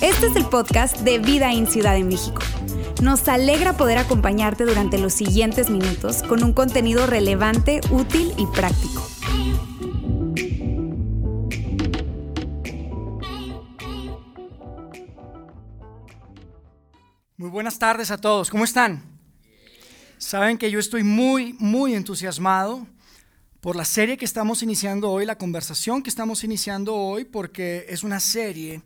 Este es el podcast de Vida en Ciudad de México. Nos alegra poder acompañarte durante los siguientes minutos con un contenido relevante, útil y práctico. Muy buenas tardes a todos, ¿cómo están? Saben que yo estoy muy, muy entusiasmado por la serie que estamos iniciando hoy, la conversación que estamos iniciando hoy, porque es una serie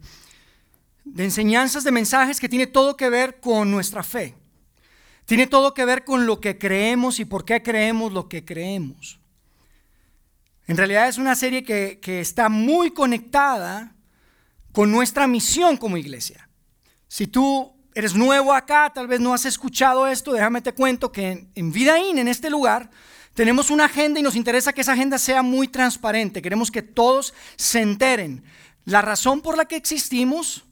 de enseñanzas, de mensajes que tiene todo que ver con nuestra fe. Tiene todo que ver con lo que creemos y por qué creemos lo que creemos. En realidad es una serie que, que está muy conectada con nuestra misión como iglesia. Si tú eres nuevo acá, tal vez no has escuchado esto, déjame te cuento que en, Vidaín, en este lugar, tenemos una agenda y nos interesa que esa agenda sea muy transparente. Queremos que todos se enteren la razón por la que existimos,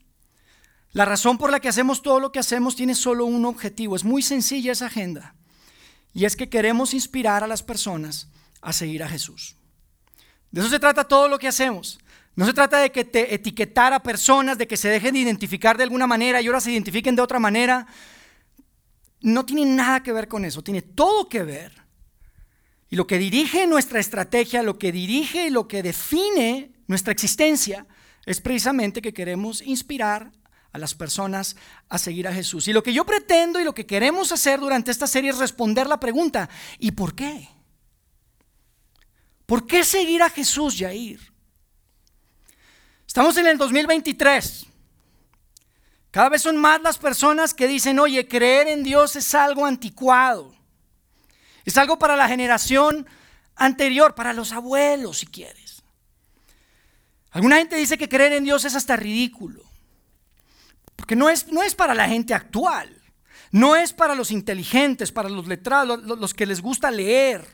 la razón por la que hacemos todo lo que hacemos tiene solo un objetivo. Es muy sencilla esa agenda. Y es que queremos inspirar a las personas a seguir a Jesús. De eso se trata todo lo que hacemos. No se trata de que te etiquetar a personas, de que se dejen de identificar de alguna manera y ahora se identifiquen de otra manera. No tiene nada que ver con eso, tiene todo que ver. Y lo que dirige nuestra estrategia, lo que dirige y lo que define nuestra existencia es precisamente que queremos inspirar a las personas a seguir a Jesús. Y lo que yo pretendo y lo que queremos hacer durante esta serie es responder la pregunta, ¿y por qué? ¿Por qué seguir a Jesús, Yair? Estamos en el 2023. Cada vez son más las personas que dicen, oye, creer en Dios es algo anticuado. Es algo para la generación anterior, para los abuelos, si quieres. Alguna gente dice que creer en Dios es hasta ridículo. Porque no es, no es para la gente actual. No es para los inteligentes, para los letrados, los, los que les gusta leer.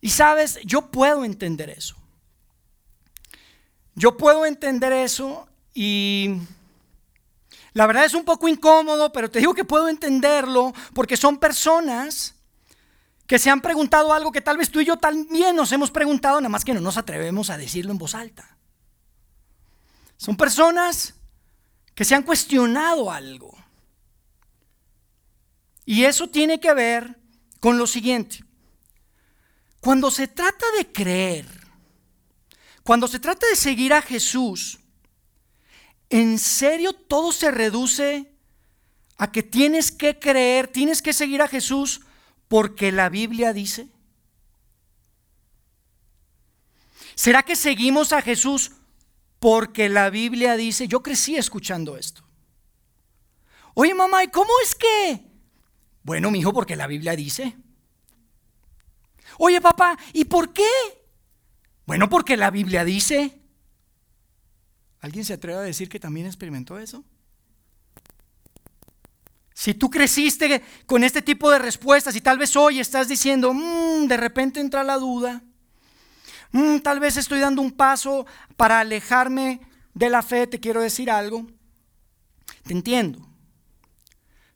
Y sabes, yo puedo entender eso. Yo puedo entender eso y la verdad es un poco incómodo, pero te digo que puedo entenderlo porque son personas que se han preguntado algo que tal vez tú y yo también nos hemos preguntado, nada más que no nos atrevemos a decirlo en voz alta. Son personas que se han cuestionado algo. Y eso tiene que ver con lo siguiente. Cuando se trata de creer, cuando se trata de seguir a Jesús, ¿en serio todo se reduce a que tienes que creer, tienes que seguir a Jesús porque la Biblia dice? ¿Será que seguimos a Jesús porque la Biblia dice? Yo crecí escuchando esto. Oye, mamá, ¿y cómo es que? Bueno, mi hijo, porque la Biblia dice. Oye, papá, ¿y por qué? Bueno, porque la Biblia dice. ¿Alguien se atreve a decir que también experimentó eso? Si tú creciste con este tipo de respuestas y tal vez hoy estás diciendo, mm, de repente entra la duda, mm, tal vez estoy dando un paso para alejarme de la fe, te quiero decir algo, te entiendo.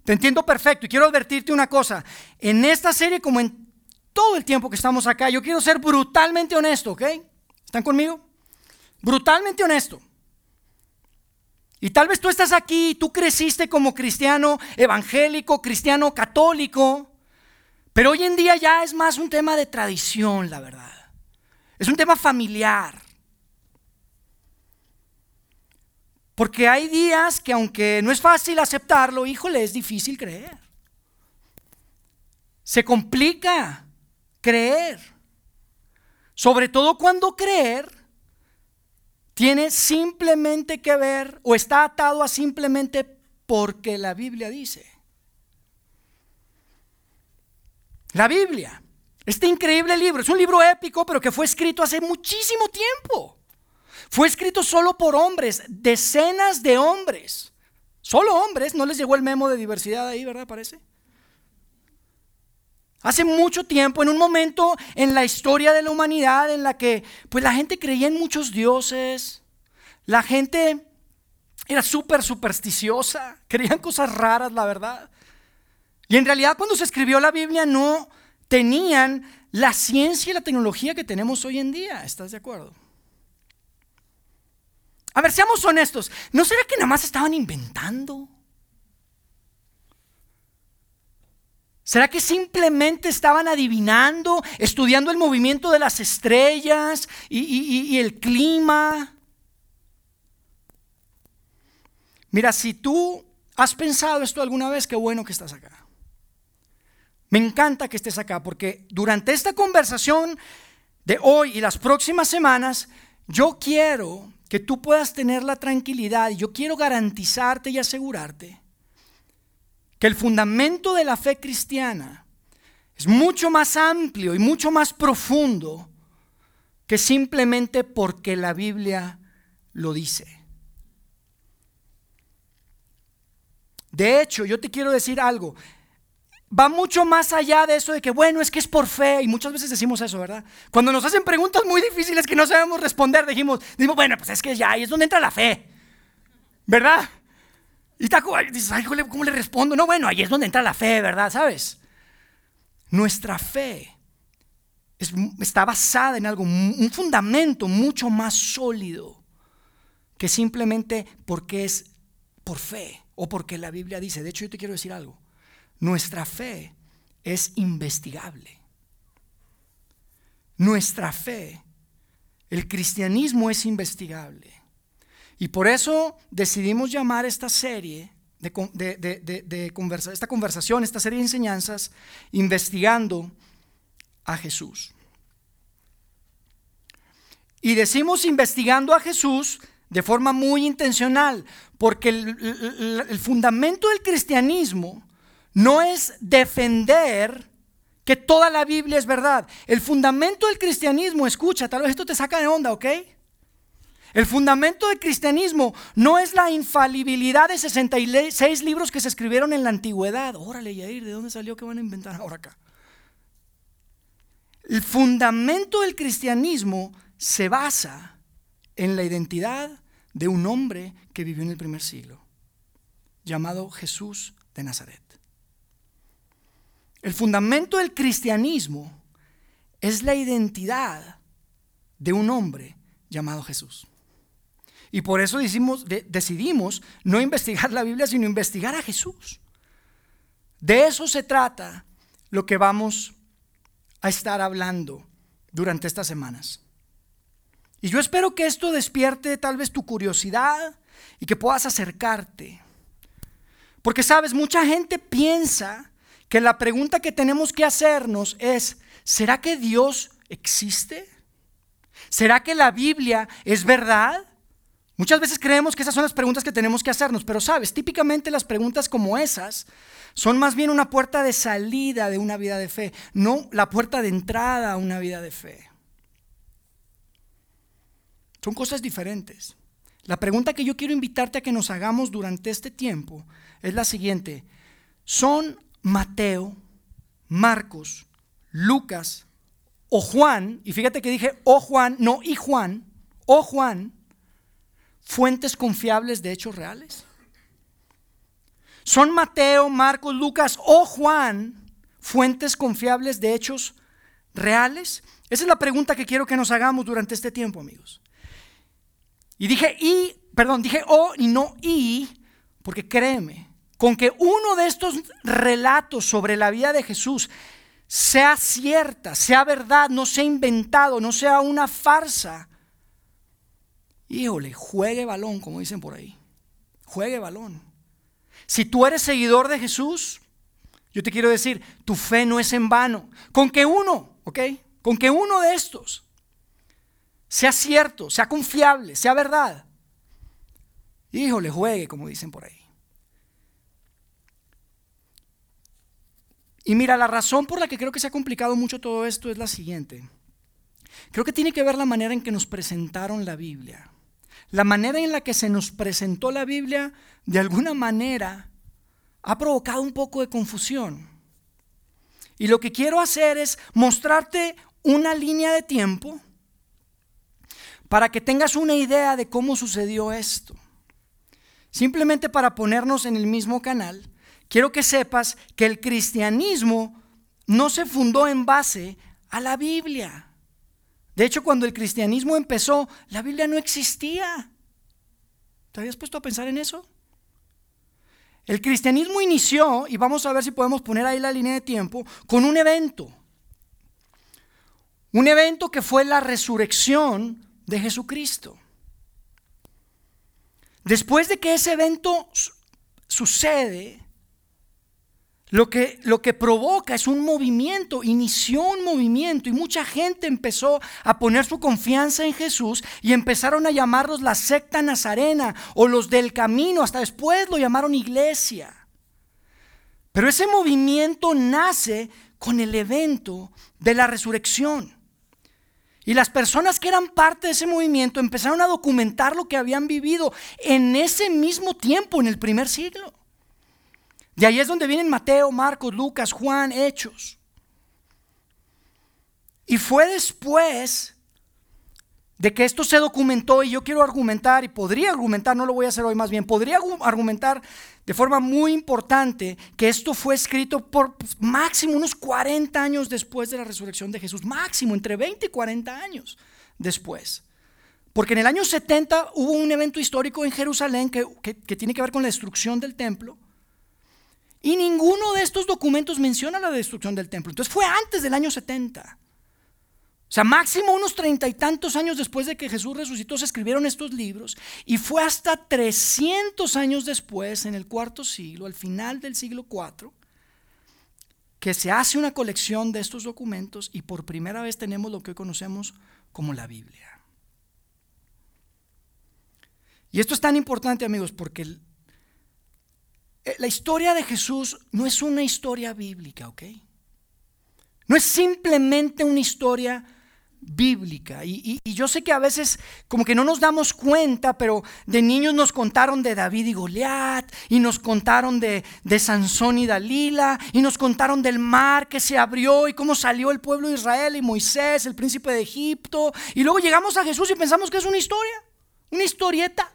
Te entiendo perfecto y quiero advertirte una cosa, en esta serie como en todo el tiempo que estamos acá, yo quiero ser brutalmente honesto, ¿ok? ¿Están conmigo? Brutalmente honesto. Y tal vez tú estás aquí, tú creciste como cristiano evangélico, cristiano católico, pero hoy en día ya es más un tema de tradición, la verdad. Es un tema familiar. Porque hay días que aunque no es fácil aceptarlo, híjole, es difícil creer. Se complica creer. Sobre todo cuando creer tiene simplemente que ver o está atado a simplemente porque la Biblia dice. La Biblia, este increíble libro, es un libro épico, pero que fue escrito hace muchísimo tiempo. Fue escrito solo por hombres, decenas de hombres. Solo hombres, no les llegó el memo de diversidad ahí, ¿verdad? Parece. Hace mucho tiempo, en un momento en la historia de la humanidad en la que pues la gente creía en muchos dioses, la gente era súper supersticiosa, creían cosas raras, la verdad. Y en realidad cuando se escribió la Biblia no tenían la ciencia y la tecnología que tenemos hoy en día. ¿Estás de acuerdo? A ver, seamos honestos. ¿No será que nada más estaban inventando? ¿Será que simplemente estaban adivinando, estudiando el movimiento de las estrellas y, el clima? Mira, si tú has pensado esto alguna vez, qué bueno que estás acá. Me encanta que estés acá porque durante esta conversación de hoy y las próximas semanas, yo quiero que tú puedas tener la tranquilidad y yo quiero garantizarte y asegurarte que el fundamento de la fe cristiana es mucho más amplio y mucho más profundo que simplemente porque la Biblia lo dice. De hecho, yo te quiero decir algo va mucho más allá de eso de que, bueno, es que es por fe, y muchas veces decimos eso, ¿verdad? Cuando nos hacen preguntas muy difíciles que no sabemos responder, dijimos, decimos, bueno, pues es que ya ahí es donde entra la fe, ¿verdad? Y taco, dices, ay, ¿cómo le respondo? No, bueno, ahí es donde entra la fe, ¿verdad? ¿Sabes? Nuestra fe está basada en algo, un fundamento mucho más sólido que simplemente porque es por fe o porque la Biblia dice. De hecho, yo te quiero decir algo. Nuestra fe es investigable. Nuestra fe, el cristianismo es investigable. Y por eso decidimos llamar esta serie de, esta conversación, esta serie de enseñanzas, investigando a Jesús. Y decimos investigando a Jesús de forma muy intencional, porque el fundamento del cristianismo no es defender que toda la Biblia es verdad. El fundamento del cristianismo, escucha, tal vez esto te saca de onda, ¿ok? El fundamento del cristianismo no es la infalibilidad de 66 libros que se escribieron en la antigüedad. Órale, Yair, ¿de dónde salió que van a inventar ahora acá? El fundamento del cristianismo se basa en la identidad de un hombre que vivió en el primer siglo, llamado Jesús de Nazaret. El fundamento del cristianismo es la identidad de un hombre llamado Jesús. Y por eso decidimos no investigar la Biblia, sino investigar a Jesús. De eso se trata lo que vamos a estar hablando durante estas semanas. Y yo espero que esto despierte tal vez tu curiosidad y que puedas acercarte. Porque sabes, mucha gente piensa que la pregunta que tenemos que hacernos es, ¿será que Dios existe? ¿Será que la Biblia es verdad? Muchas veces creemos que esas son las preguntas que tenemos que hacernos, pero sabes, típicamente las preguntas como esas son más bien una puerta de salida de una vida de fe, no la puerta de entrada a una vida de fe. Son cosas diferentes. La pregunta que yo quiero invitarte a que nos hagamos durante este tiempo es la siguiente. ¿Son Mateo, Marcos, Lucas o Juan, y fíjate que dije o Juan, no y Juan, o Juan, fuentes confiables de hechos reales. Son Mateo, Marcos, Lucas o Juan fuentes confiables de hechos reales. Esa es la pregunta que quiero que nos hagamos durante este tiempo, amigos. Y dije y, perdón, dije o y no y, porque créeme, con que uno de estos relatos sobre la vida de Jesús sea cierta, sea verdad, no sea inventado, no sea una farsa. Híjole, juegue balón, como dicen por ahí. Juegue balón. Si tú eres seguidor de Jesús, yo te quiero decir, tu fe no es en vano. Con que uno, ¿ok? Con que uno de estos sea cierto, sea confiable, sea verdad. Híjole, juegue, como dicen por ahí. Y mira, la razón por la que creo que se ha complicado mucho todo esto es la siguiente. Creo que tiene que ver la manera en que nos presentaron la Biblia. La manera en la que se nos presentó la Biblia, de alguna manera, ha provocado un poco de confusión. Y lo que quiero hacer es mostrarte una línea de tiempo para que tengas una idea de cómo sucedió esto. Simplemente para ponernos en el mismo canal quiero que sepas que el cristianismo no se fundó en base a la Biblia. De hecho, cuando el cristianismo empezó, la Biblia no existía. ¿Te habías puesto a pensar en eso? El cristianismo inició, y vamos a ver si podemos poner ahí la línea de tiempo, con un evento. Un evento que fue la resurrección de Jesucristo. Después de que ese evento sucede, lo que, lo que provoca es un movimiento, inició un movimiento y mucha gente empezó a poner su confianza en Jesús y empezaron a llamarlos la secta nazarena o los del camino, hasta después lo llamaron iglesia. Pero ese movimiento nace con el evento de la resurrección. Y las personas que eran parte de ese movimiento empezaron a documentar lo que habían vivido en ese mismo tiempo, en el primer siglo. De ahí es donde vienen Mateo, Marcos, Lucas, Juan, Hechos. Y fue después de que esto se documentó y yo quiero argumentar, y podría argumentar, no lo voy a hacer hoy más bien, podría argumentar de forma muy importante que esto fue escrito por pues, máximo unos 40 años después de la resurrección de Jesús, máximo entre 20 y 40 años después. Porque en el año 70 hubo un evento histórico en Jerusalén que, que tiene que ver con la destrucción del templo. Y ninguno de estos documentos menciona la destrucción del templo. Entonces fue antes del año 70. O sea, máximo unos treinta y tantos años después de que Jesús resucitó se escribieron estos libros. Y fue hasta 300 años después, en el cuarto siglo, al final del siglo IV, que se hace una colección de estos documentos y por primera vez tenemos lo que hoy conocemos como la Biblia. Y esto es tan importante, amigos, porque la historia de Jesús no es una historia bíblica, ¿ok? No es simplemente una historia bíblica. Y, yo sé que a veces como que no nos damos cuenta, pero de niños nos contaron de David y Goliat, y nos contaron de, de Sansón y Dalila, y nos contaron del mar que se abrió y cómo salió el pueblo de Israel y Moisés, el príncipe de Egipto. Y luego llegamos a Jesús y pensamos que es una historia, una historieta,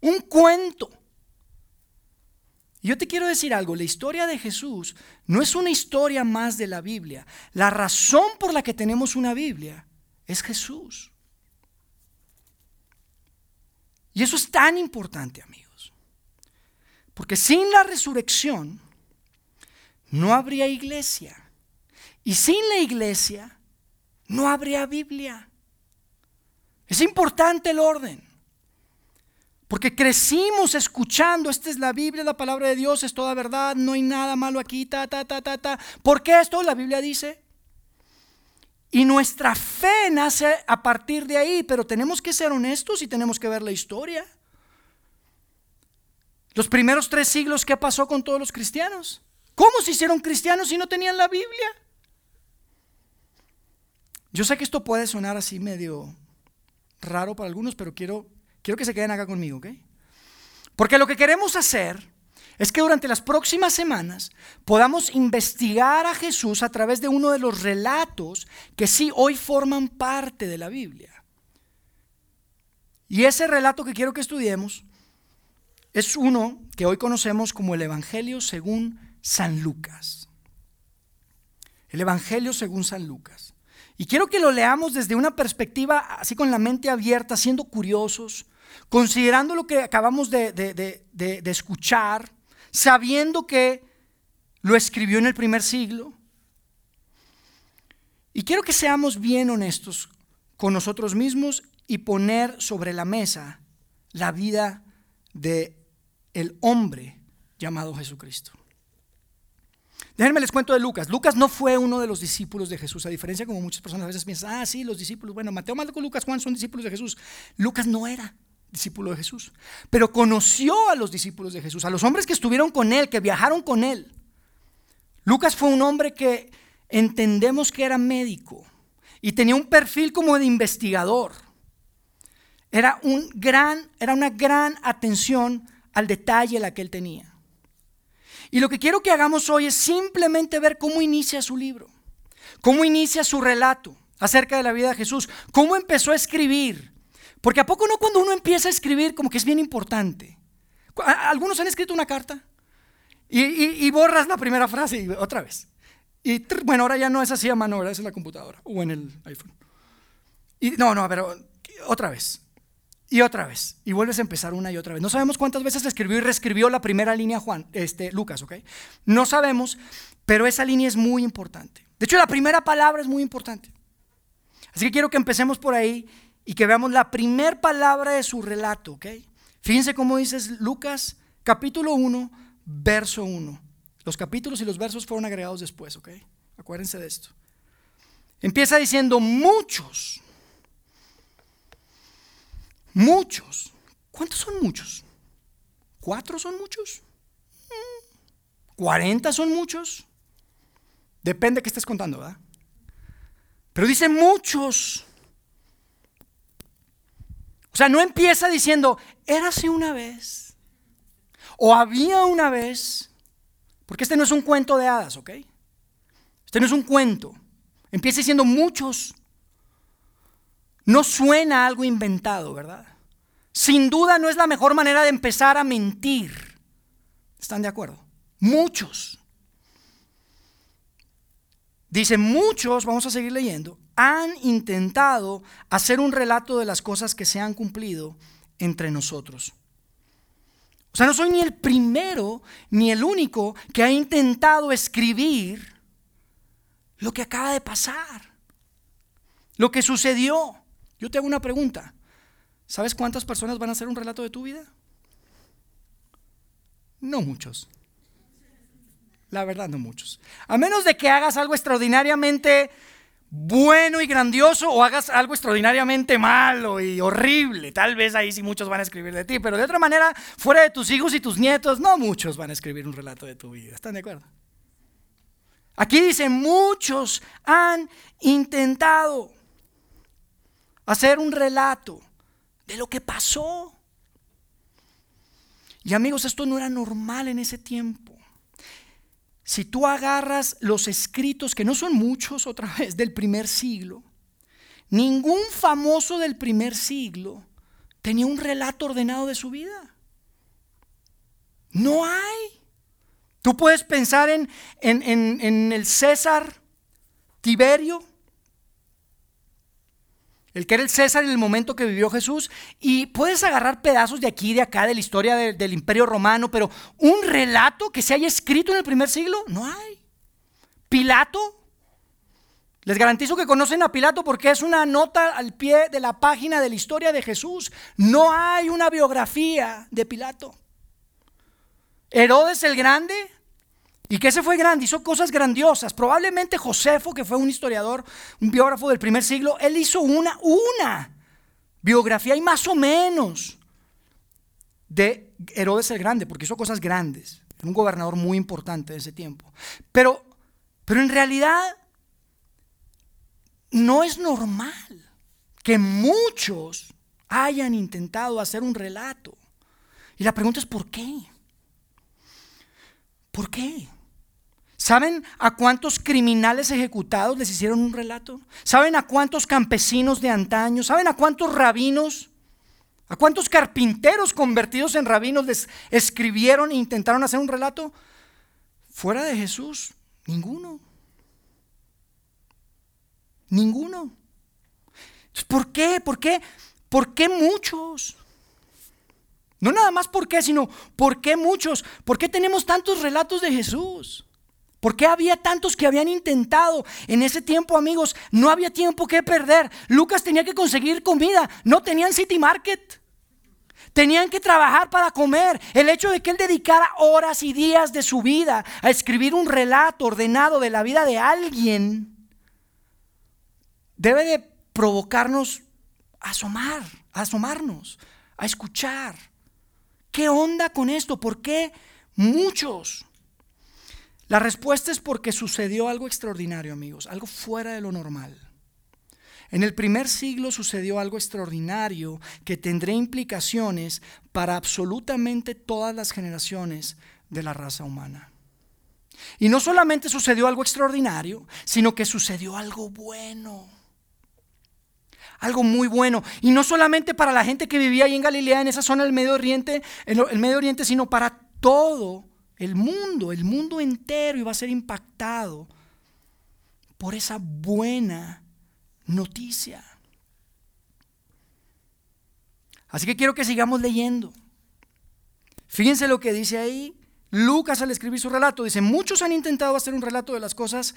un cuento. Yo te quiero decir algo, la historia de Jesús no es una historia más de la Biblia. La razón por la que tenemos una Biblia es Jesús. Y eso es tan importante, amigos. Porque sin la resurrección no habría iglesia. Y sin la iglesia no habría Biblia. Es importante el orden. Porque crecimos escuchando, esta es la Biblia, la palabra de Dios, es toda verdad, no hay nada malo aquí, ta, ta, ta, ta, ta. ¿Por qué esto? La Biblia dice. Y nuestra fe nace a partir de ahí, pero tenemos que ser honestos y tenemos que ver la historia. Los primeros tres siglos, ¿qué pasó con todos los cristianos? ¿Cómo se hicieron cristianos si no tenían la Biblia? Yo sé que esto puede sonar así medio raro para algunos, pero quiero Quiero que se queden acá conmigo, ¿ok? Porque lo que queremos hacer es que durante las próximas semanas podamos investigar a Jesús a través de uno de los relatos que sí hoy forman parte de la Biblia. Y ese relato que quiero que estudiemos es uno que hoy conocemos como el Evangelio según San Lucas. El Evangelio según San Lucas. Y quiero que lo leamos desde una perspectiva así con la mente abierta, siendo curiosos, considerando lo que acabamos de, escuchar, sabiendo que lo escribió en el primer siglo. Y quiero que seamos bien honestos con nosotros mismos y poner sobre la mesa la vida de el hombre llamado Jesucristo. Déjenme les cuento de Lucas. Lucas no fue uno de los discípulos de Jesús, a diferencia como muchas personas a veces piensan, ah, sí, los discípulos, bueno, Mateo, Marcos, Lucas, Juan son discípulos de Jesús. Lucas no era discípulo de Jesús, pero conoció a los discípulos de Jesús, a los hombres que estuvieron con él, que viajaron con él. Lucas fue un hombre que entendemos que era médico y tenía un perfil como de investigador. Era, un gran, era una gran atención al detalle la que él tenía. Y lo que quiero que hagamos hoy es simplemente ver cómo inicia su libro, cómo inicia su relato acerca de la vida de Jesús, cómo empezó a escribir, porque a poco no cuando uno empieza a escribir como que es bien importante. Algunos han escrito una carta y, borras la primera frase y otra vez. Y bueno, ahora ya no es así a mano, ahora es en la computadora o en el iPhone. Y no, no, pero otra vez. Y otra vez. Y vuelves a empezar una y otra vez. No sabemos cuántas veces escribió y reescribió la primera línea Juan, este, Lucas, ¿ok? No sabemos, pero esa línea es muy importante. De hecho, la primera palabra es muy importante. Así que quiero que empecemos por ahí y que veamos la primera palabra de su relato, ¿ok? Fíjense cómo dices Lucas capítulo 1, verso 1. Los capítulos y los versos fueron agregados después, ¿ok? Acuérdense de esto. Empieza diciendo muchos Muchos. ¿Cuántos son muchos? ¿Cuatro son muchos? ¿Cuarenta son muchos? Depende de qué estés contando, ¿verdad? Pero dice muchos. O sea, no empieza diciendo, érase una vez. O había una vez. Porque este no es un cuento de hadas, ¿ok? Este no es un cuento. Empieza diciendo muchos. No suena algo inventado, ¿verdad? Sin duda no es la mejor manera de empezar a mentir. ¿Están de acuerdo? Muchos. Dice, muchos, vamos a seguir leyendo, han intentado hacer un relato de las cosas que se han cumplido entre nosotros. O sea, no soy ni el primero ni el único que ha intentado escribir lo que acaba de pasar, lo que sucedió. Yo te hago una pregunta. ¿Sabes cuántas personas van a hacer un relato de tu vida? No muchos. La verdad, no muchos. A menos de que hagas algo extraordinariamente bueno y grandioso o hagas algo extraordinariamente malo y horrible. Tal vez ahí sí muchos van a escribir de ti, pero de otra manera, fuera de tus hijos y tus nietos, no muchos van a escribir un relato de tu vida. ¿Están de acuerdo? Aquí dice, muchos han intentado hacer un relato de lo que pasó. Y amigos, esto no era normal en ese tiempo. Si tú agarras los escritos, que no son muchos otra vez, del primer siglo, ningún famoso del primer siglo tenía un relato ordenado de su vida. No hay. Tú puedes pensar en, en, en el César Tiberio, el que era el César en el momento que vivió Jesús, y puedes agarrar pedazos de aquí de acá de la historia del imperio romano, pero un relato que se haya escrito en el primer siglo, no hay. Pilato, les garantizo que conocen a Pilato porque es una nota al pie de la página de la historia de Jesús. No hay una biografía de Pilato. Herodes el Grande, y que ese fue grande, hizo cosas grandiosas. Probablemente Josefo, que fue un historiador, un biógrafo del primer siglo, él hizo una, una biografía y más o menos de Herodes el Grande, porque hizo cosas grandes. Era un gobernador muy importante de ese tiempo. Pero, pero en realidad no es normal que muchos hayan intentado hacer un relato. Y la pregunta es ¿por qué? ¿Por qué? ¿Saben a cuántos criminales ejecutados les hicieron un relato? ¿Saben a cuántos campesinos de antaño? ¿Saben a cuántos rabinos? ¿A cuántos carpinteros convertidos en rabinos les escribieron e intentaron hacer un relato? Fuera de Jesús, ninguno. Ninguno. ¿Por qué? ¿Por qué? ¿Por qué muchos? No nada más por qué, sino por qué muchos. ¿Por qué tenemos tantos relatos de Jesús? ¿Por qué había tantos que habían intentado? En ese tiempo, amigos, no había tiempo que perder. Lucas tenía que conseguir comida, no tenían City Market. Tenían que trabajar para comer. El hecho de que él dedicara horas y días de su vida a escribir un relato ordenado de la vida de alguien debe de provocarnos a asomar, a asomarnos, a escuchar. ¿Qué onda con esto? ¿Por qué muchos? La respuesta es porque sucedió algo extraordinario, amigos, algo fuera de lo normal. En el primer siglo sucedió algo extraordinario que tendrá implicaciones para absolutamente todas las generaciones de la raza humana. Y no solamente sucedió algo extraordinario, sino que sucedió algo bueno. Algo muy bueno. Y no solamente para la gente que vivía ahí en Galilea, en esa zona del Medio Oriente, el Medio Oriente, sino para todo el mundo, el mundo entero iba a ser impactado por esa buena noticia. Así que quiero que sigamos leyendo. Fíjense lo que dice ahí. Lucas al escribir su relato dice, muchos han intentado hacer un relato de las cosas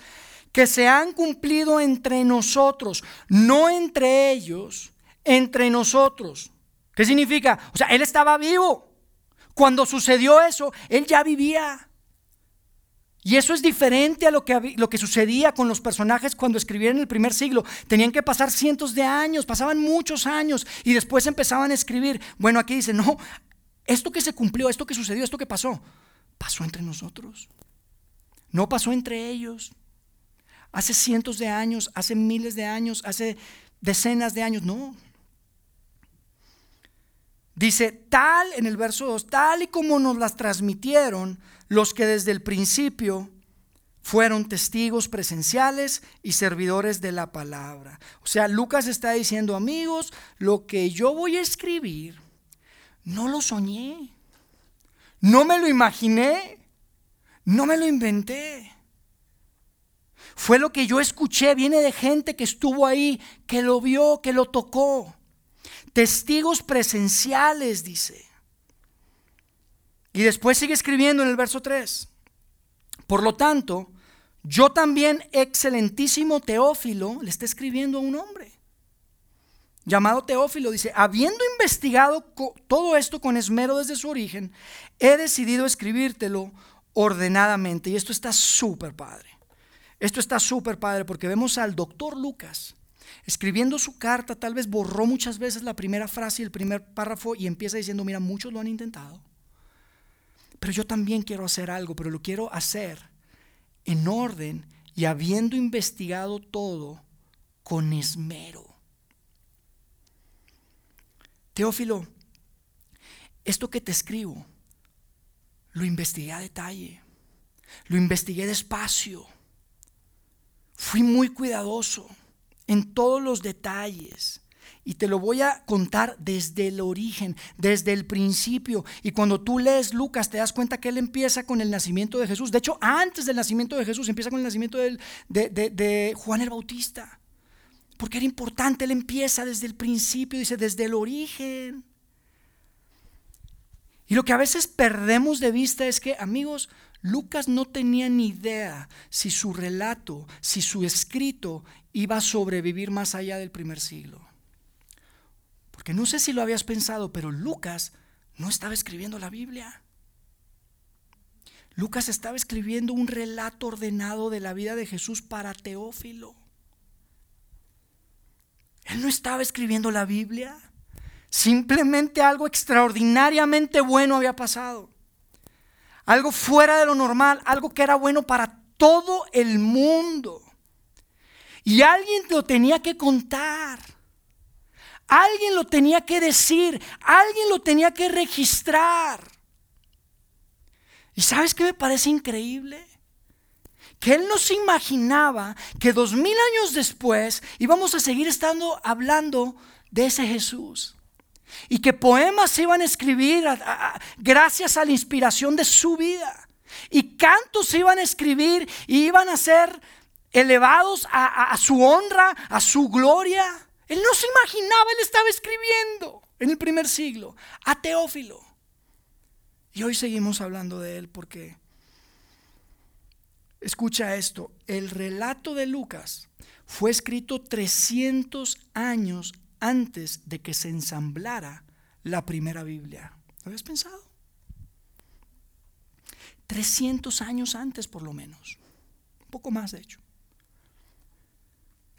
que se han cumplido entre nosotros, no entre ellos, entre nosotros. ¿Qué significa? O sea, él estaba vivo. Cuando sucedió eso, él ya vivía. Y eso es diferente a lo que, lo que sucedía con los personajes cuando escribían en el primer siglo. Tenían que pasar cientos de años, pasaban muchos años y después empezaban a escribir. Bueno, aquí dice, no, esto que se cumplió, esto que sucedió, esto que pasó, pasó entre nosotros. No pasó entre ellos. Hace cientos de años, hace miles de años, hace decenas de años, no. Dice, tal en el verso 2, tal y como nos las transmitieron los que desde el principio fueron testigos presenciales y servidores de la palabra. O sea, Lucas está diciendo, amigos, lo que yo voy a escribir, no lo soñé, no me lo imaginé, no me lo inventé. Fue lo que yo escuché, viene de gente que estuvo ahí, que lo vio, que lo tocó. Testigos presenciales, dice. Y después sigue escribiendo en el verso 3. Por lo tanto, yo también, excelentísimo Teófilo, le está escribiendo a un hombre llamado Teófilo, dice, habiendo investigado todo esto con esmero desde su origen, he decidido escribírtelo ordenadamente. Y esto está súper padre. Esto está súper padre porque vemos al doctor Lucas escribiendo su carta, tal vez borró muchas veces la primera frase y el primer párrafo y empieza diciendo, mira, muchos lo han intentado, pero yo también quiero hacer algo, pero lo quiero hacer en orden y habiendo investigado todo con esmero. Teófilo, esto que te escribo, lo investigué a detalle, lo investigué despacio, fui muy cuidadoso en todos los detalles. Y te lo voy a contar desde el origen, desde el principio. Y cuando tú lees Lucas te das cuenta que él empieza con el nacimiento de Jesús. De hecho, antes del nacimiento de Jesús empieza con el nacimiento de, de Juan el Bautista. Porque era importante, él empieza desde el principio, dice, desde el origen. Y lo que a veces perdemos de vista es que, amigos, Lucas no tenía ni idea si su relato, si su escrito iba a sobrevivir más allá del primer siglo. Porque no sé si lo habías pensado, pero Lucas no estaba escribiendo la Biblia. Lucas estaba escribiendo un relato ordenado de la vida de Jesús para Teófilo. Él no estaba escribiendo la Biblia. Simplemente algo extraordinariamente bueno había pasado algo fuera de lo normal, algo que era bueno para todo el mundo. Y alguien lo tenía que contar. Alguien lo tenía que decir, alguien lo tenía que registrar. ¿Y sabes qué me parece increíble? Que él no se imaginaba que dos mil años después íbamos a seguir estando hablando de ese Jesús. Y que poemas se iban a escribir gracias a la inspiración de su vida. Y cantos se iban a escribir y iban a ser elevados a, su honra, a su gloria. Él no se imaginaba, él estaba escribiendo en el primer siglo a Teófilo. Y hoy seguimos hablando de él porque, escucha esto, el relato de Lucas fue escrito 300 años antes de que se ensamblara la primera Biblia. ¿Lo habías pensado? 300 años antes por lo menos. Un poco más de hecho.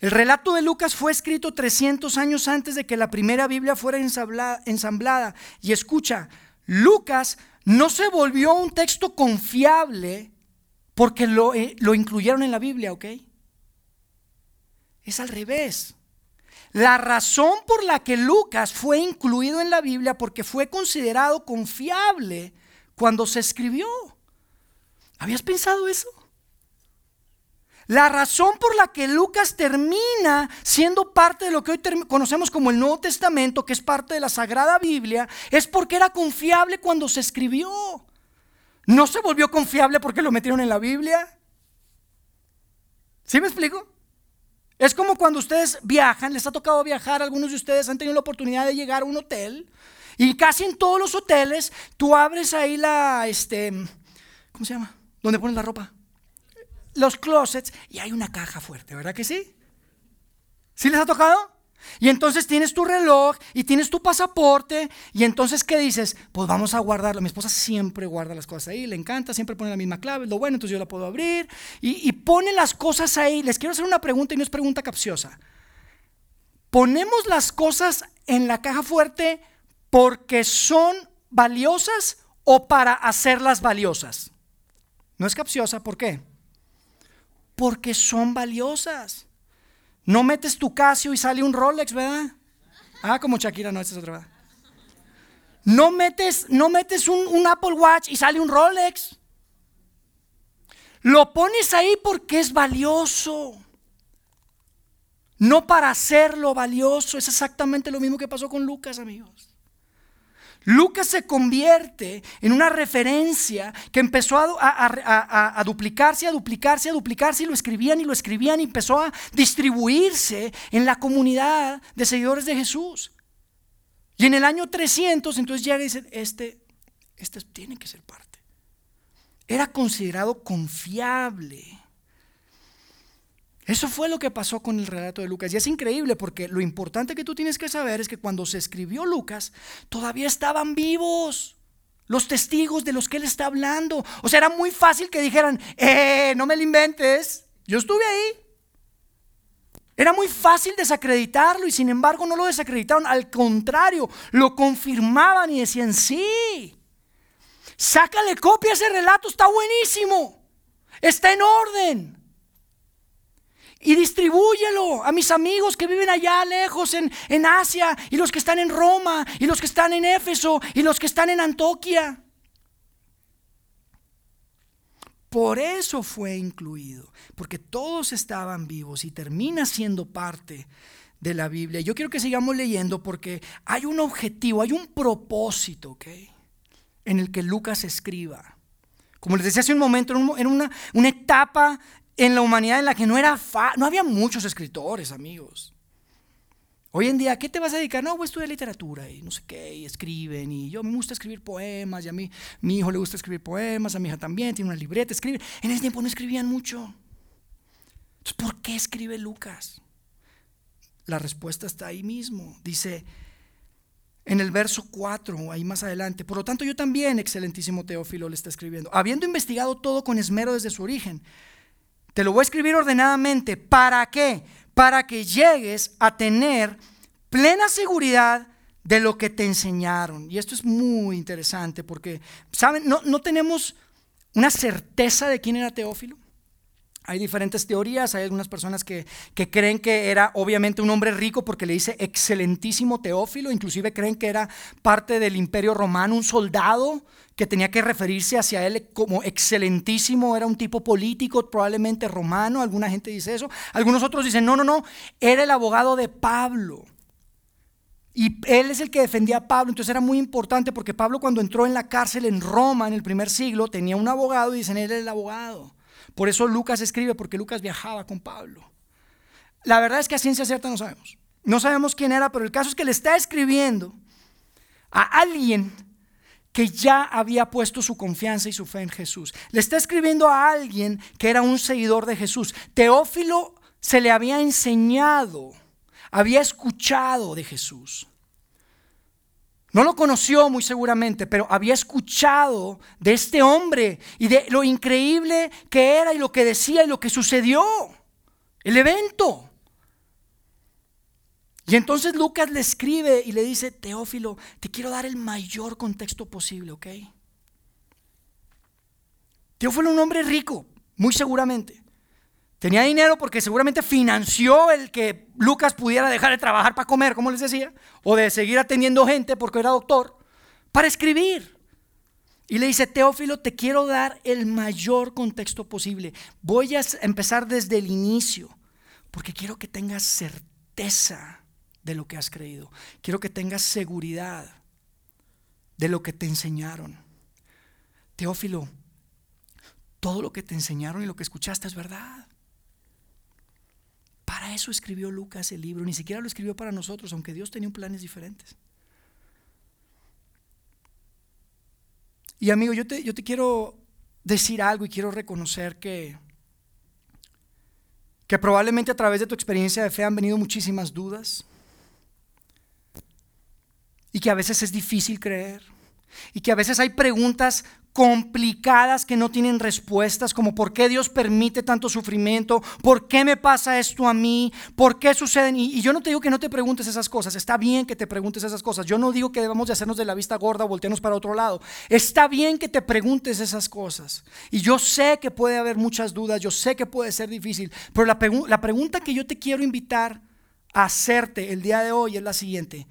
El relato de Lucas fue escrito 300 años antes de que la primera Biblia fuera ensamblada. Y escucha, Lucas no se volvió un texto confiable porque lo, eh, lo incluyeron en la Biblia, ¿ok? Es al revés. La razón por la que Lucas fue incluido en la Biblia porque fue considerado confiable cuando se escribió. ¿Habías pensado eso? La razón por la que Lucas termina siendo parte de lo que hoy conocemos como el Nuevo Testamento, que es parte de la Sagrada Biblia, es porque era confiable cuando se escribió. No se volvió confiable porque lo metieron en la Biblia. ¿Sí me explico? Es como cuando ustedes viajan, les ha tocado viajar, algunos de ustedes han tenido la oportunidad de llegar a un hotel y casi en todos los hoteles tú abres ahí la, este, ¿cómo se llama? ¿Dónde pones la ropa? Los closets y hay una caja fuerte, ¿verdad que sí? ¿Sí les ha tocado? Y entonces tienes tu reloj y tienes tu pasaporte y entonces ¿qué dices? Pues vamos a guardarlo. Mi esposa siempre guarda las cosas ahí, le encanta, siempre pone la misma clave, lo bueno, entonces yo la puedo abrir y, y pone las cosas ahí. Les quiero hacer una pregunta y no es pregunta capciosa. ¿Ponemos las cosas en la caja fuerte porque son valiosas o para hacerlas valiosas? No es capciosa, ¿por qué? Porque son valiosas. No metes tu Casio y sale un Rolex, ¿verdad? Ah, como Shakira, no, esta es otra verdad. No metes, no metes un Apple Watch y sale un Rolex. Lo pones ahí porque es valioso. No para hacerlo valioso. Es exactamente lo mismo que pasó con Lucas, amigos. Lucas se convierte en una referencia que empezó a, duplicarse, a duplicarse, a duplicarse, y lo escribían y lo escribían, y empezó a distribuirse en la comunidad de seguidores de Jesús. Y en el año 300, entonces llega y dice, este, este tiene que ser parte. Era considerado confiable. Eso fue lo que pasó con el relato de Lucas. Y es increíble porque lo importante que tú tienes que saber es que cuando se escribió Lucas, todavía estaban vivos los testigos de los que él está hablando. O sea, era muy fácil que dijeran, eh, no me lo inventes, yo estuve ahí. Era muy fácil desacreditarlo y sin embargo no lo desacreditaron. Al contrario, lo confirmaban y decían, sí, sácale copia a ese relato, está buenísimo, está en orden y distribúyelo a mis amigos que viven allá lejos en, en, Asia y los que están en Roma y los que están en Éfeso y los que están en Antoquia. Por eso fue incluido, porque todos estaban vivos y termina siendo parte de la Biblia. Yo quiero que sigamos leyendo porque hay un objetivo, hay un propósito, ¿ok? En el que Lucas escriba. Como les decía hace un momento, en una, una etapa en la humanidad en la que no era no había muchos escritores, amigos. Hoy en día, ¿qué te vas a dedicar? No, voy a estudiar literatura y no sé qué, y escriben, y yo me gusta escribir poemas, y a mí, mi hijo le gusta escribir poemas, a mi hija también, tiene una libreta, escribe. En ese tiempo no escribían mucho. Entonces, ¿por qué escribe Lucas? La respuesta está ahí mismo. Dice en el verso 4, ahí más adelante, por lo tanto yo también, excelentísimo Teófilo, le está escribiendo, habiendo investigado todo con esmero desde su origen, te lo voy a escribir ordenadamente. ¿Para qué? Para que llegues a tener plena seguridad de lo que te enseñaron. Y esto es muy interesante porque, ¿saben? No, no tenemos una certeza de quién era Teófilo. Hay diferentes teorías, hay algunas personas que, creen que era obviamente un hombre rico porque le dice excelentísimo Teófilo, inclusive creen que era parte del imperio romano, un soldado que tenía que referirse hacia él como excelentísimo, era un tipo político, probablemente romano, alguna gente dice eso, algunos otros dicen, no, no, no, era el abogado de Pablo. Y él es el que defendía a Pablo, entonces era muy importante porque Pablo cuando entró en la cárcel en Roma en el primer siglo tenía un abogado y dicen, él era el abogado. Por eso Lucas escribe, porque Lucas viajaba con Pablo. La verdad es que a ciencia cierta no sabemos. No sabemos quién era, pero el caso es que le está escribiendo a alguien que ya había puesto su confianza y su fe en Jesús. Le está escribiendo a alguien que era un seguidor de Jesús. Teófilo se le había enseñado, había escuchado de Jesús. No lo conoció muy seguramente, pero había escuchado de este hombre y de lo increíble que era y lo que decía y lo que sucedió. El evento. Y entonces Lucas le escribe y le dice, Teófilo, te quiero dar el mayor contexto posible, ¿ok? Teófilo un hombre rico, muy seguramente. Tenía dinero porque seguramente financió el que Lucas pudiera dejar de trabajar para comer, como les decía, o de seguir atendiendo gente porque era doctor, para escribir. Y le dice, Teófilo, te quiero dar el mayor contexto posible. Voy a empezar desde el inicio, porque quiero que tengas certeza de lo que has creído. Quiero que tengas seguridad de lo que te enseñaron. Teófilo, todo lo que te enseñaron y lo que escuchaste es verdad. Para eso escribió Lucas el libro, ni siquiera lo escribió para nosotros, aunque Dios tenía planes diferentes. Y amigo, yo te, yo te quiero decir algo y quiero reconocer que, que probablemente a través de tu experiencia de fe han venido muchísimas dudas y que a veces es difícil creer y que a veces hay preguntas complicadas que no tienen respuestas, como por qué Dios permite tanto sufrimiento, por qué me pasa esto a mí, por qué suceden. Y, yo no te digo que no te preguntes esas cosas, está bien que te preguntes esas cosas. Yo no digo que debamos de hacernos de la vista gorda o voltearnos para otro lado. Está bien que te preguntes esas cosas. Y yo sé que puede haber muchas dudas, yo sé que puede ser difícil, pero la, la pregunta que yo te quiero invitar a hacerte el día de hoy es la siguiente.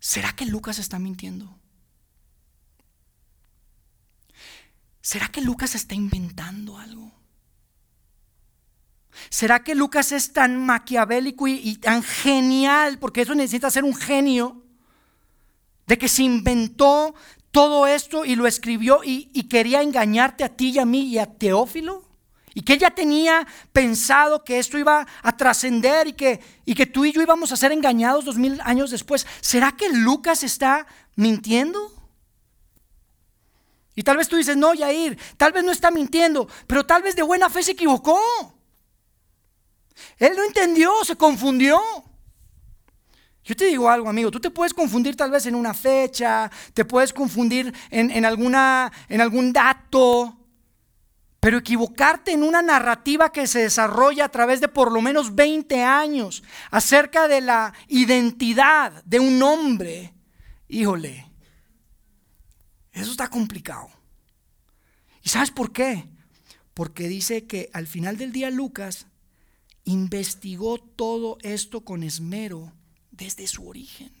¿Será que Lucas está mintiendo? ¿Será que Lucas está inventando algo? ¿Será que Lucas es tan maquiavélico y, tan genial, porque eso necesita ser un genio, de que se inventó todo esto y lo escribió y, quería engañarte a ti y a mí y a Teófilo? Y que él ya tenía pensado que esto iba a trascender y que, y que tú y yo íbamos a ser engañados dos mil años después. ¿Será que Lucas está mintiendo? Y tal vez tú dices, no, Yair, tal vez no está mintiendo, pero tal vez de buena fe se equivocó. Él no entendió, se confundió. Yo te digo algo, amigo, tú te puedes confundir tal vez en una fecha, te puedes confundir en, alguna, en algún dato, pero equivocarte en una narrativa que se desarrolla a través de por lo menos 20 años acerca de la identidad de un hombre, híjole, eso está complicado. ¿Y sabes por qué? Porque dice que al final del día Lucas investigó todo esto con esmero desde su origen.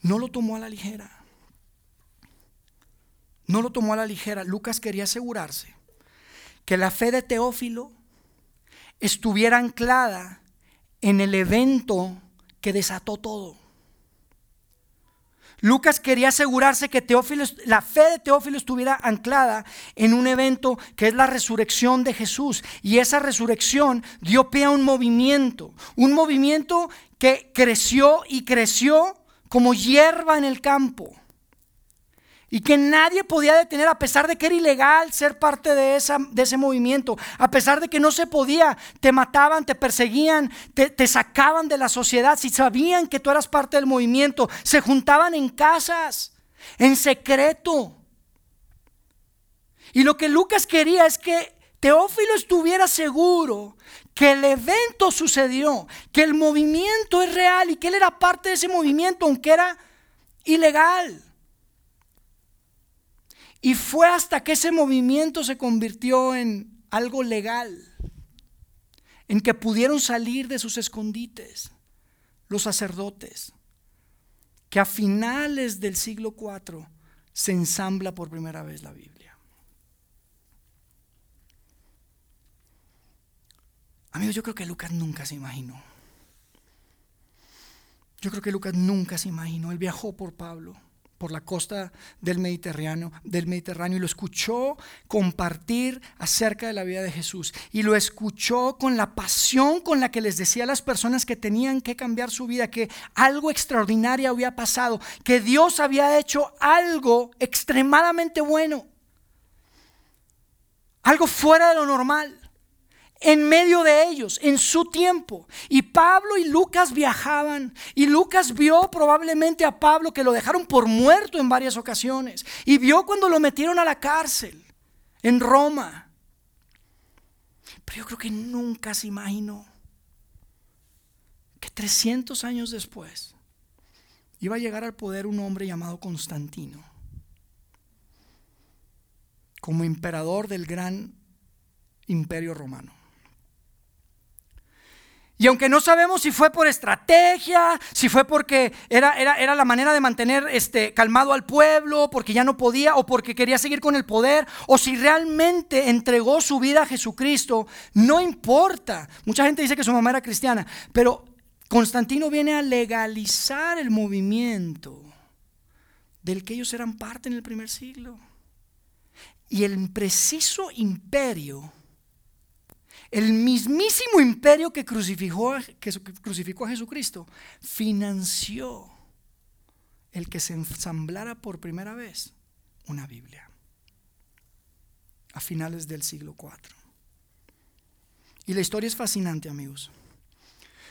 No lo tomó a la ligera. No lo tomó a la ligera. Lucas quería asegurarse que la fe de Teófilo estuviera anclada en el evento que desató todo. Lucas quería asegurarse que Teófilo, la fe de Teófilo estuviera anclada en un evento que es la resurrección de Jesús. Y esa resurrección dio pie a un movimiento, un movimiento que creció y creció como hierba en el campo y que nadie podía detener a pesar de que era ilegal ser parte de, ese movimiento, a pesar de que no se podía, te mataban, te perseguían, te, te sacaban de la sociedad, si sabían que tú eras parte del movimiento, se juntaban en casas, en secreto. Y lo que Lucas quería es que Teófilo estuviera seguro que el evento sucedió, que el movimiento es real y que él era parte de ese movimiento, aunque era ilegal. Y fue hasta que ese movimiento se convirtió en algo legal, en que pudieron salir de sus escondites los sacerdotes, que a finales del siglo IV se ensambla por primera vez la Biblia. Amigos, yo creo que Lucas nunca se imaginó. Yo creo que Lucas nunca se imaginó. Él viajó por Pablo por la costa del Mediterráneo, del Mediterráneo y lo escuchó compartir acerca de la vida de Jesús y lo escuchó con la pasión con la que les decía a las personas que tenían que cambiar su vida, que algo extraordinario había pasado, que Dios había hecho algo extremadamente bueno, algo fuera de lo normal en medio de ellos, en su tiempo. Y Pablo y Lucas viajaban. Y Lucas vio probablemente a Pablo que lo dejaron por muerto en varias ocasiones. Y vio cuando lo metieron a la cárcel en Roma. Pero yo creo que nunca se imaginó que 300 años después iba a llegar al poder un hombre llamado Constantino como emperador del gran imperio romano. Y aunque no sabemos si fue por estrategia, si fue porque era, era, era, la manera de mantener este, calmado al pueblo, porque ya no podía, o porque quería seguir con el poder, o si realmente entregó su vida a Jesucristo, no importa. Mucha gente dice que su mamá era cristiana, pero Constantino viene a legalizar el movimiento del que ellos eran parte en el primer siglo. Y el preciso imperio el mismísimo imperio que crucificó, que crucificó a Jesucristo financió el que se ensamblara por primera vez una Biblia a finales del siglo IV. Y la historia es fascinante, amigos.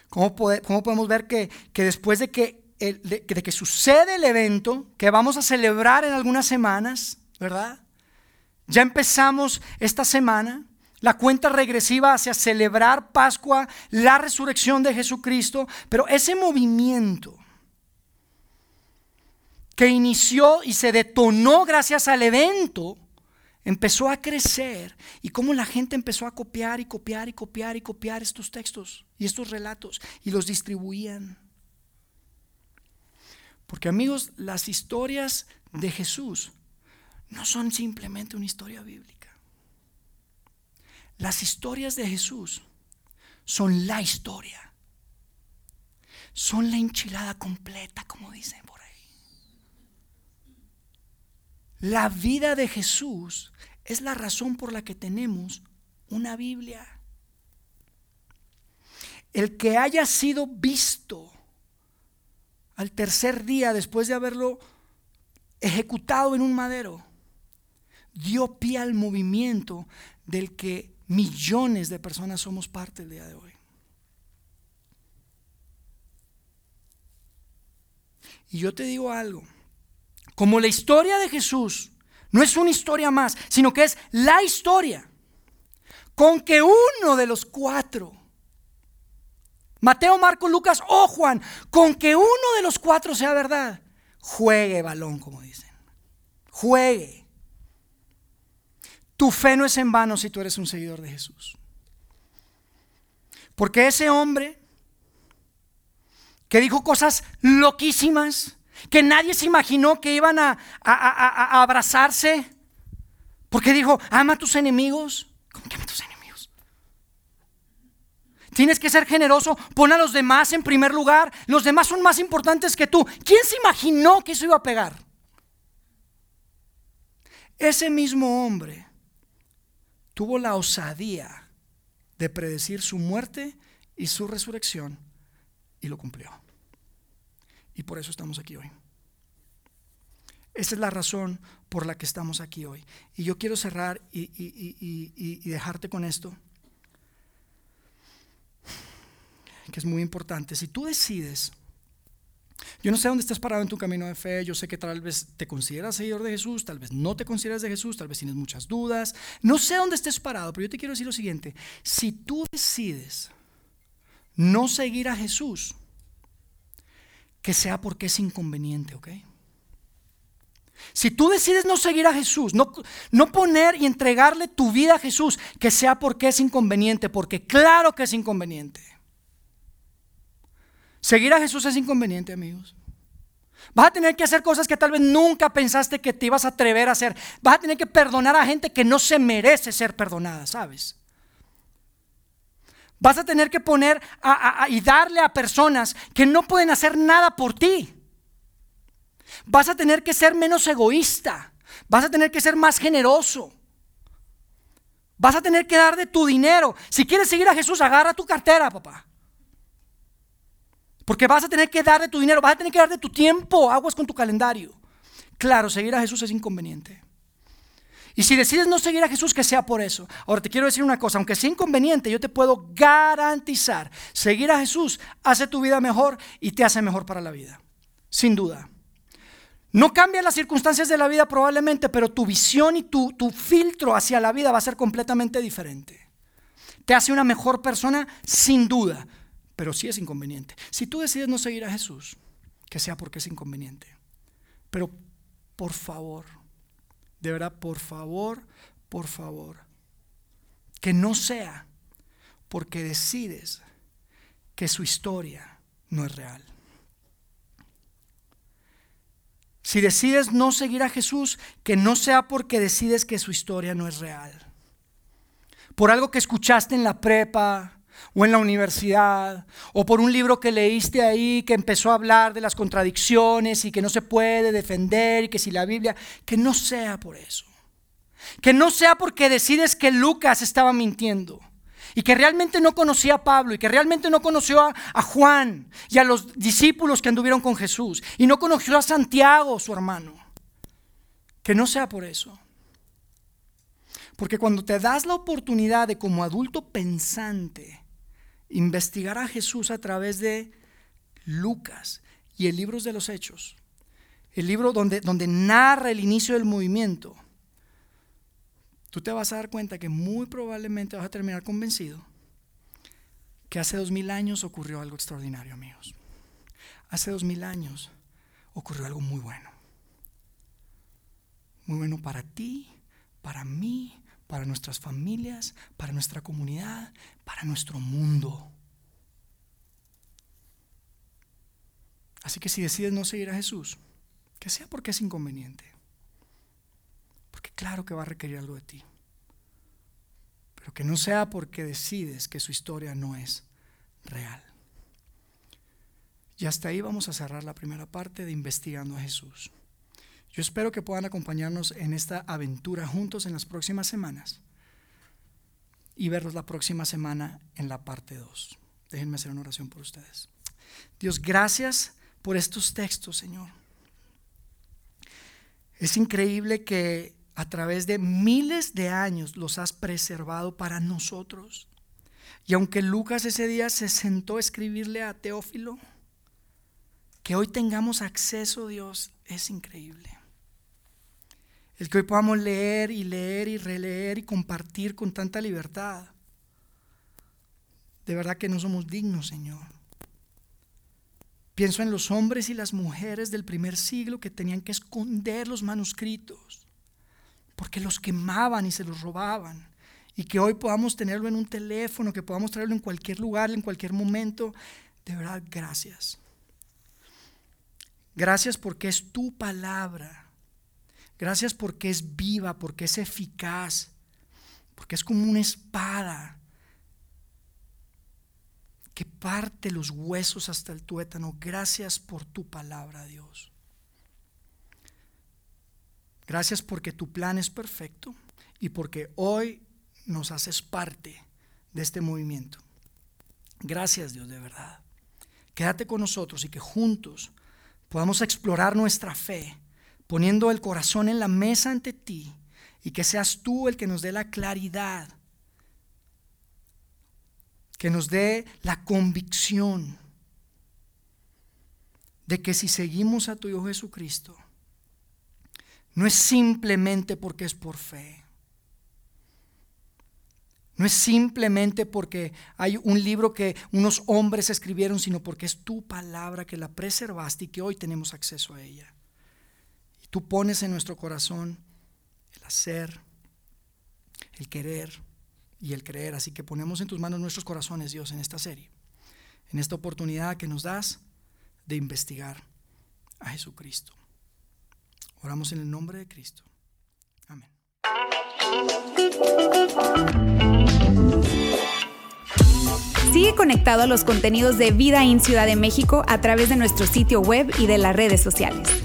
¿Cómo, podemos ver que, después de que, de que sucede el evento que vamos a celebrar en algunas semanas, ¿verdad? Ya empezamos esta semana la cuenta regresiva hacia celebrar Pascua, la resurrección de Jesucristo, pero ese movimiento que inició y se detonó gracias al evento, empezó a crecer y cómo la gente empezó a copiar y copiar y copiar y copiar estos textos y estos relatos y los distribuían. Porque amigos, las historias de Jesús no son simplemente una historia bíblica. Las historias de Jesús son la historia. Son la enchilada completa, como dicen por ahí. La vida de Jesús es la razón por la que tenemos una Biblia. El que haya sido visto al tercer día después de haberlo ejecutado en un madero, dio pie al movimiento del que millones de personas somos parte el día de hoy. Y yo te digo algo, como la historia de Jesús no es una historia más, sino que es la historia, con que uno de los cuatro, Mateo, Marco, Lucas o Juan, con que uno de los cuatro sea verdad, juegue balón, como dicen, juegue. Tu fe no es en vano si tú eres un seguidor de Jesús. Porque ese hombre que dijo cosas loquísimas, que nadie se imaginó que iban a, abrazarse, porque dijo, ama a tus enemigos. ¿Cómo que ama a tus enemigos? Tienes que ser generoso, pon a los demás en primer lugar, los demás son más importantes que tú. ¿Quién se imaginó que eso iba a pegar? Ese mismo hombre tuvo la osadía de predecir su muerte y su resurrección y lo cumplió. Y por eso estamos aquí hoy. Esa es la razón por la que estamos aquí hoy. Y yo quiero cerrar y, y dejarte con esto, que es muy importante. Si tú decides yo no sé dónde estás parado en tu camino de fe, yo sé que tal vez te consideras seguidor de Jesús, tal vez no te consideras de Jesús, tal vez tienes muchas dudas, no sé dónde estés parado, pero yo te quiero decir lo siguiente, si tú decides no seguir a Jesús, que sea porque es inconveniente, ¿ok? Si tú decides no seguir a Jesús, no, no, poner y entregarle tu vida a Jesús, que sea porque es inconveniente, porque claro que es inconveniente. Seguir a Jesús es inconveniente, amigos. Vas a tener que hacer cosas que tal vez nunca pensaste que te ibas a atrever a hacer. Vas a tener que perdonar a gente que no se merece ser perdonada, ¿sabes? Vas a tener que poner y darle a personas que no pueden hacer nada por ti. Vas a tener que ser menos egoísta. Vas a tener que ser más generoso. Vas a tener que dar de tu dinero. Si quieres seguir a Jesús, agarra tu cartera, papá. Porque vas a tener que dar de tu dinero, vas a tener que dar de tu tiempo, aguas con tu calendario. Claro, seguir a Jesús es inconveniente. Y si decides no seguir a Jesús, que sea por eso. Ahora te quiero decir una cosa, aunque sea inconveniente, yo te puedo garantizar, seguir a Jesús hace tu vida mejor y te hace mejor para la vida. Sin duda. No cambia las circunstancias de la vida probablemente, pero tu visión y tu filtro hacia la vida va a ser completamente diferente. Te hace una mejor persona, sin duda pero sí es inconveniente. Si tú decides no seguir a Jesús, que sea porque es inconveniente. Pero por favor, de verdad, por favor, por favor, que no sea porque decides que su historia no es real. Si decides no seguir a Jesús, que no sea porque decides que su historia no es real. Por algo que escuchaste en la prepa, o en la universidad, o por un libro que leíste ahí que empezó a hablar de las contradicciones y que no se puede defender y que si la Biblia, que no sea por eso. Que no sea porque decides que Lucas estaba mintiendo y que realmente no conocía a Pablo y que realmente no conoció a, a, Juan y a los discípulos que anduvieron con Jesús y no conoció a Santiago, su hermano. Que no sea por eso. Porque cuando te das la oportunidad de como adulto pensante investigar a Jesús a través de Lucas y el libro de los Hechos, el libro donde, donde narra el inicio del movimiento, tú te vas a dar cuenta que muy probablemente vas a terminar convencido que hace dos mil años ocurrió algo extraordinario, amigos. Hace dos mil años ocurrió algo muy bueno. Muy bueno para ti, para mí, para nuestras familias, para nuestra comunidad, para nuestro mundo. Así que si decides no seguir a Jesús, que sea porque es inconveniente, porque claro que va a requerir algo de ti, pero que no sea porque decides que su historia no es real. Y hasta ahí vamos a cerrar la primera parte de investigando a Jesús. Yo espero que puedan acompañarnos en esta aventura juntos en las próximas semanas y verlos la próxima semana en la parte 2. Déjenme hacer una oración por ustedes. Dios, gracias por estos textos, Señor. Es increíble que a través de miles de años los has preservado para nosotros. Y aunque Lucas ese día se sentó a escribirle a Teófilo, que hoy tengamos acceso, Dios, es increíble. El que hoy podamos leer y leer y releer y compartir con tanta libertad. De verdad que no somos dignos, Señor. Pienso en los hombres y las mujeres del primer siglo que tenían que esconder los manuscritos porque los quemaban y se los robaban. Y que hoy podamos tenerlo en un teléfono, que podamos traerlo en cualquier lugar, en cualquier momento. De verdad, gracias. Gracias porque es tu palabra Gracias porque es viva, porque es eficaz, porque es como una espada que parte los huesos hasta el tuétano. Gracias por tu palabra, Dios. Gracias porque tu plan es perfecto y porque hoy nos haces parte de este movimiento. Gracias, Dios, de verdad. Quédate con nosotros y que juntos podamos explorar nuestra fe poniendo el corazón en la mesa ante ti y que seas tú el que nos dé la claridad, que nos dé la convicción de que si seguimos a tu Hijo Jesucristo, no es simplemente porque es por fe. No es simplemente porque hay un libro que unos hombres escribieron, sino porque es tu palabra que la preservaste y que hoy tenemos acceso a ella. Tú pones en nuestro corazón el hacer, el querer y el creer. Así que ponemos en tus manos nuestros corazones, Dios, en esta serie, en esta oportunidad que nos das de investigar a Jesucristo. Oramos en el nombre de Cristo. Amén. Sigue conectado a los contenidos de Vida en Ciudad de México a través de nuestro sitio web y de las redes sociales.